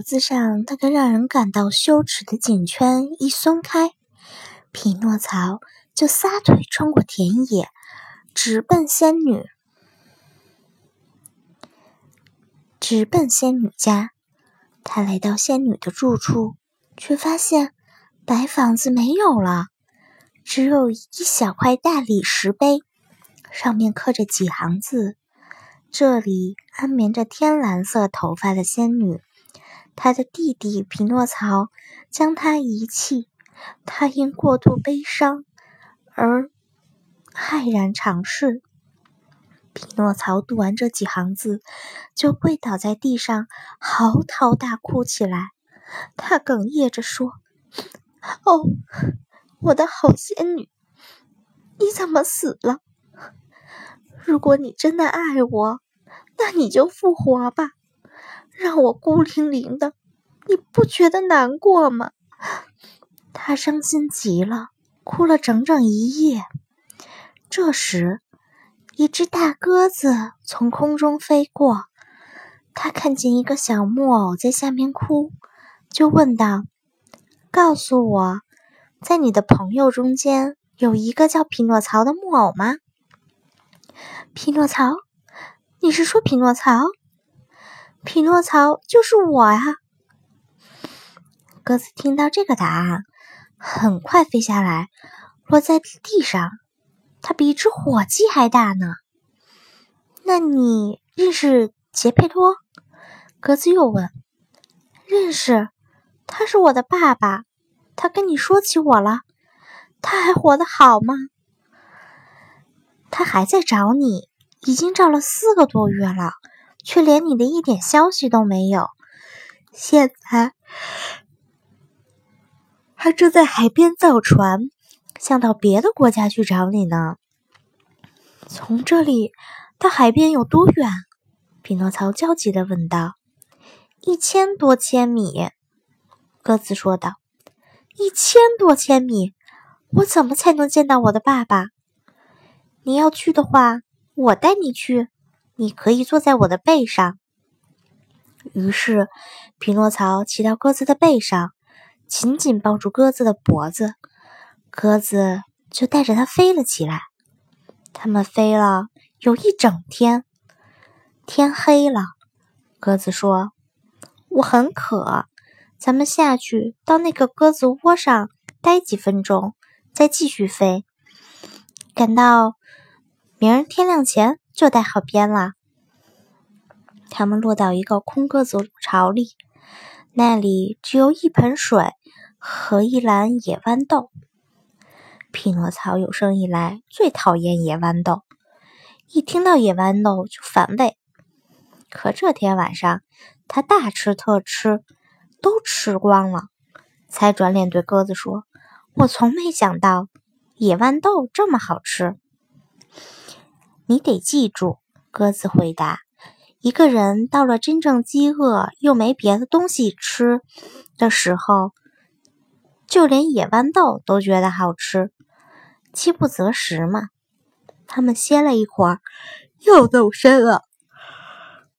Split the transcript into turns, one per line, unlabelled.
脖子上那个让人感到羞耻的颈圈一松开，匹诺曹就撒腿穿过田野，直奔仙女。直奔仙女家。他来到仙女的住处，却发现白房子没有了，只有一小块大理石碑，上面刻着几行字。这里安眠着天蓝色头发的仙女，他的弟弟匹诺曹将他遗弃，他因过度悲伤而骇然长逝。匹诺曹读完这几行字，就跪倒在地上，嚎啕大哭起来。他哽咽着说：“哦，我的好仙女，你怎么死了？”如果你真的爱我，那你就复活吧，让我孤零零的，你不觉得难过吗？他伤心极了，哭了整整一夜。这时，一只大鸽子从空中飞过，他看见一个小木偶在下面哭，就问道：“告诉我，在你的朋友中间有一个叫匹诺曹的木偶吗？”匹诺曹，你是说匹诺曹？匹诺曹就是我呀！鸽子听到这个答案，很快飞下来，落在地上。它比一只火鸡还大呢。那你认识杰佩托？鸽子又问。认识，他是我的爸爸。他跟你说起我了。他还活得好吗？他还在找你，已经找了四个多月了，却连你的一点消息都没有。现在还正在海边造船，想到别的国家去找你呢。从这里到海边有多远？匹诺曹焦急地问道。一千多千米，鸽子说道。一千多千米，我怎么才能见到我的爸爸？你要去的话，我带你去。你可以坐在我的背上。于是，匹诺曹骑到鸽子的背上，紧紧抱住鸽子的脖子，鸽子就带着它飞了起来。他们飞了有一整天，天黑了。鸽子说：“我很渴，咱们下去到那个鸽子窝上待几分钟，再继续飞。赶到。”明儿天亮前就带好鞭了。他们落到一个空鸽子巢里，那里只有一盆水和一篮野豌豆。匹诺曹有生以来最讨厌野豌豆，一听到野豌豆就反胃。可这天晚上，他大吃特吃，都吃光了，才转脸对鸽子说：“我从没想到野豌豆这么好吃。”你得记住，鸽子回答：“一个人到了真正饥饿又没别的东西吃的时候，就连野豌豆都觉得好吃。饥不择食嘛。”他们歇了一会儿，又动身了。